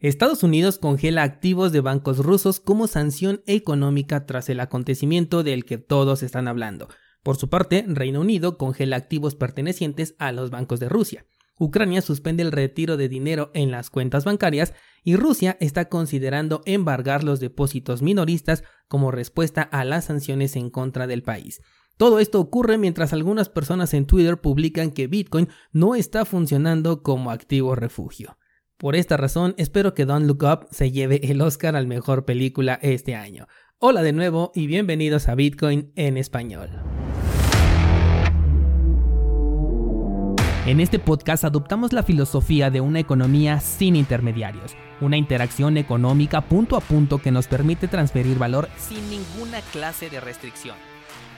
Estados Unidos congela activos de bancos rusos como sanción económica tras el acontecimiento del que todos están hablando. Por su parte, Reino Unido congela activos pertenecientes a los bancos de Rusia. Ucrania suspende el retiro de dinero en las cuentas bancarias y Rusia está considerando embargar los depósitos minoristas como respuesta a las sanciones en contra del país. Todo esto ocurre mientras algunas personas en Twitter publican que Bitcoin no está funcionando como activo refugio. Por esta razón, espero que Don't Look Up se lleve el Oscar al mejor película este año. Hola de nuevo y bienvenidos a Bitcoin en español. En este podcast adoptamos la filosofía de una economía sin intermediarios, una interacción económica punto a punto que nos permite transferir valor sin ninguna clase de restricción.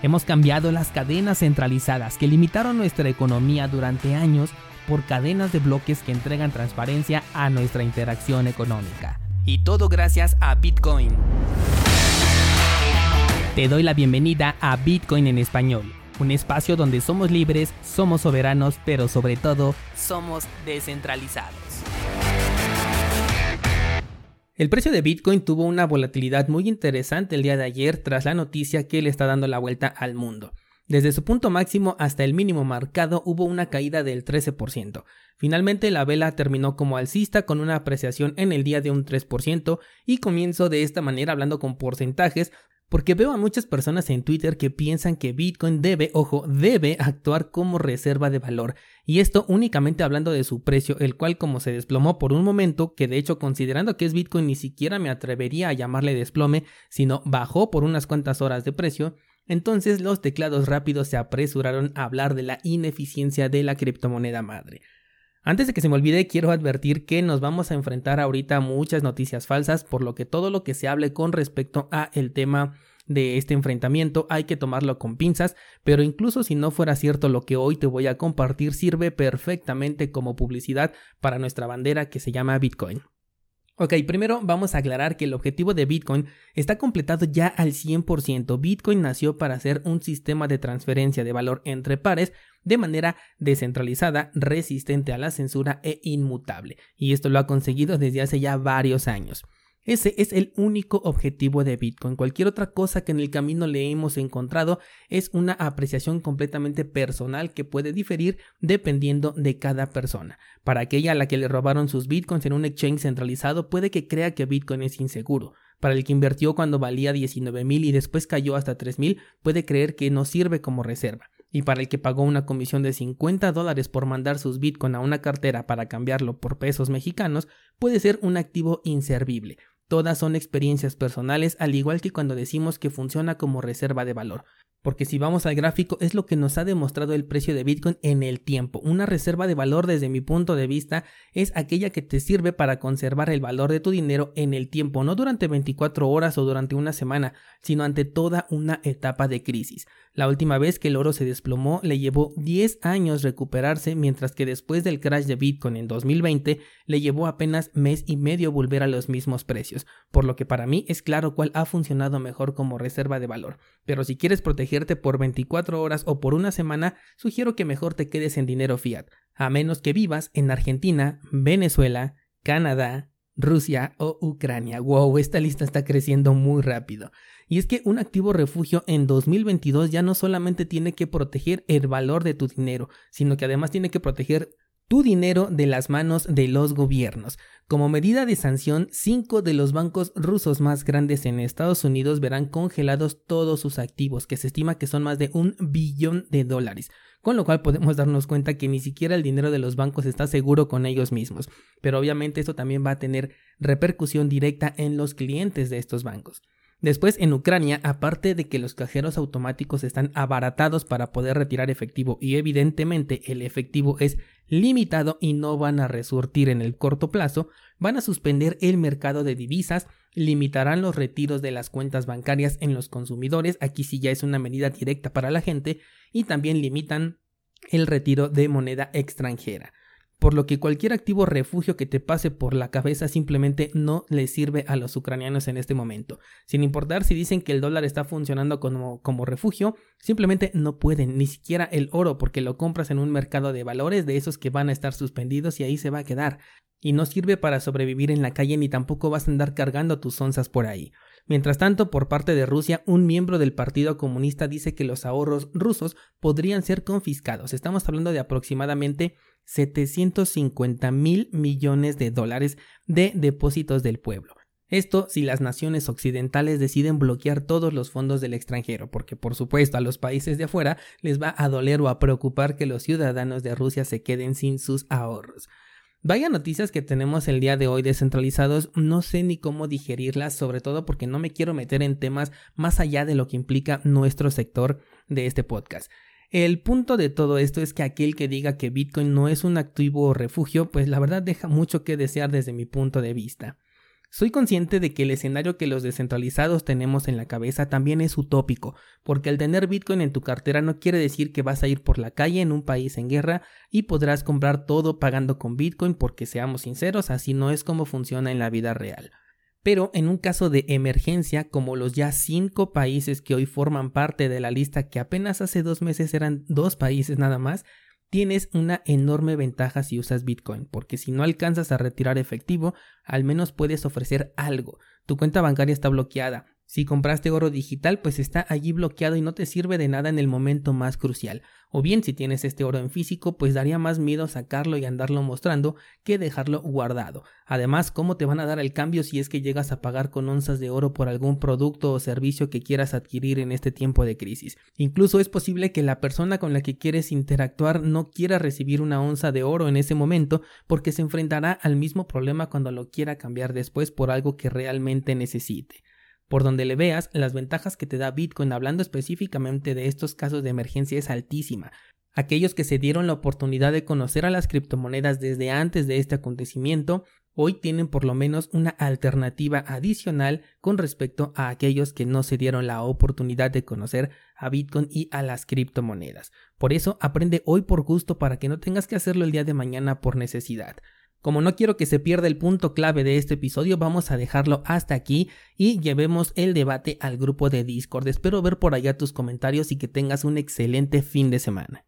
Hemos cambiado las cadenas centralizadas que limitaron nuestra economía durante años por cadenas de bloques que entregan transparencia a nuestra interacción económica. Y todo gracias a Bitcoin. Te doy la bienvenida a Bitcoin en español, un espacio donde somos libres, somos soberanos, pero sobre todo somos descentralizados. El precio de Bitcoin tuvo una volatilidad muy interesante el día de ayer tras la noticia que le está dando la vuelta al mundo. Desde su punto máximo hasta el mínimo marcado hubo una caída del 13%. Finalmente la vela terminó como alcista con una apreciación en el día de un 3% y comienzo de esta manera hablando con porcentajes porque veo a muchas personas en Twitter que piensan que Bitcoin debe, ojo, debe actuar como reserva de valor. Y esto únicamente hablando de su precio, el cual como se desplomó por un momento, que de hecho considerando que es Bitcoin ni siquiera me atrevería a llamarle desplome, sino bajó por unas cuantas horas de precio, entonces los teclados rápidos se apresuraron a hablar de la ineficiencia de la criptomoneda madre. Antes de que se me olvide, quiero advertir que nos vamos a enfrentar ahorita a muchas noticias falsas, por lo que todo lo que se hable con respecto a el tema de este enfrentamiento hay que tomarlo con pinzas, pero incluso si no fuera cierto lo que hoy te voy a compartir sirve perfectamente como publicidad para nuestra bandera que se llama Bitcoin. Ok, primero vamos a aclarar que el objetivo de Bitcoin está completado ya al 100%. Bitcoin nació para ser un sistema de transferencia de valor entre pares de manera descentralizada, resistente a la censura e inmutable. Y esto lo ha conseguido desde hace ya varios años. Ese es el único objetivo de Bitcoin. Cualquier otra cosa que en el camino le hemos encontrado es una apreciación completamente personal que puede diferir dependiendo de cada persona. Para aquella a la que le robaron sus Bitcoins en un exchange centralizado puede que crea que Bitcoin es inseguro. Para el que invirtió cuando valía 19 mil y después cayó hasta 3 mil puede creer que no sirve como reserva. Y para el que pagó una comisión de 50 dólares por mandar sus Bitcoin a una cartera para cambiarlo por pesos mexicanos, puede ser un activo inservible. Todas son experiencias personales, al igual que cuando decimos que funciona como reserva de valor. Porque si vamos al gráfico es lo que nos ha demostrado el precio de Bitcoin en el tiempo. Una reserva de valor desde mi punto de vista es aquella que te sirve para conservar el valor de tu dinero en el tiempo, no durante 24 horas o durante una semana, sino ante toda una etapa de crisis. La última vez que el oro se desplomó le llevó 10 años recuperarse, mientras que después del crash de Bitcoin en 2020 le llevó apenas mes y medio volver a los mismos precios, por lo que para mí es claro cuál ha funcionado mejor como reserva de valor. Pero si quieres proteger por 24 horas o por una semana, sugiero que mejor te quedes en dinero fiat, a menos que vivas en Argentina, Venezuela, Canadá, Rusia o Ucrania. Wow, esta lista está creciendo muy rápido. Y es que un activo refugio en 2022 ya no solamente tiene que proteger el valor de tu dinero, sino que además tiene que proteger tu dinero de las manos de los gobiernos. Como medida de sanción, cinco de los bancos rusos más grandes en Estados Unidos verán congelados todos sus activos, que se estima que son más de un billón de dólares, con lo cual podemos darnos cuenta que ni siquiera el dinero de los bancos está seguro con ellos mismos, pero obviamente esto también va a tener repercusión directa en los clientes de estos bancos. Después, en Ucrania, aparte de que los cajeros automáticos están abaratados para poder retirar efectivo y evidentemente el efectivo es limitado y no van a resurtir en el corto plazo, van a suspender el mercado de divisas, limitarán los retiros de las cuentas bancarias en los consumidores, aquí sí ya es una medida directa para la gente, y también limitan el retiro de moneda extranjera por lo que cualquier activo refugio que te pase por la cabeza simplemente no le sirve a los ucranianos en este momento. Sin importar si dicen que el dólar está funcionando como, como refugio, simplemente no pueden, ni siquiera el oro, porque lo compras en un mercado de valores de esos que van a estar suspendidos y ahí se va a quedar. y no sirve para sobrevivir en la calle ni tampoco vas a andar cargando tus onzas por ahí. Mientras tanto, por parte de Rusia, un miembro del Partido Comunista dice que los ahorros rusos podrían ser confiscados. Estamos hablando de aproximadamente 750 mil millones de dólares de depósitos del pueblo. Esto si las naciones occidentales deciden bloquear todos los fondos del extranjero, porque por supuesto a los países de afuera les va a doler o a preocupar que los ciudadanos de Rusia se queden sin sus ahorros. Vaya noticias que tenemos el día de hoy descentralizados, no sé ni cómo digerirlas, sobre todo porque no me quiero meter en temas más allá de lo que implica nuestro sector de este podcast. El punto de todo esto es que aquel que diga que Bitcoin no es un activo o refugio, pues la verdad deja mucho que desear desde mi punto de vista. Soy consciente de que el escenario que los descentralizados tenemos en la cabeza también es utópico, porque el tener Bitcoin en tu cartera no quiere decir que vas a ir por la calle en un país en guerra y podrás comprar todo pagando con Bitcoin porque seamos sinceros, así no es como funciona en la vida real. Pero en un caso de emergencia, como los ya cinco países que hoy forman parte de la lista que apenas hace dos meses eran dos países nada más, tienes una enorme ventaja si usas Bitcoin, porque si no alcanzas a retirar efectivo, al menos puedes ofrecer algo. Tu cuenta bancaria está bloqueada, si compraste oro digital, pues está allí bloqueado y no te sirve de nada en el momento más crucial. O bien si tienes este oro en físico, pues daría más miedo sacarlo y andarlo mostrando que dejarlo guardado. Además, ¿cómo te van a dar el cambio si es que llegas a pagar con onzas de oro por algún producto o servicio que quieras adquirir en este tiempo de crisis? Incluso es posible que la persona con la que quieres interactuar no quiera recibir una onza de oro en ese momento porque se enfrentará al mismo problema cuando lo quiera cambiar después por algo que realmente necesite. Por donde le veas, las ventajas que te da Bitcoin hablando específicamente de estos casos de emergencia es altísima. Aquellos que se dieron la oportunidad de conocer a las criptomonedas desde antes de este acontecimiento, hoy tienen por lo menos una alternativa adicional con respecto a aquellos que no se dieron la oportunidad de conocer a Bitcoin y a las criptomonedas. Por eso aprende hoy por gusto para que no tengas que hacerlo el día de mañana por necesidad. Como no quiero que se pierda el punto clave de este episodio, vamos a dejarlo hasta aquí y llevemos el debate al grupo de Discord. Espero ver por allá tus comentarios y que tengas un excelente fin de semana.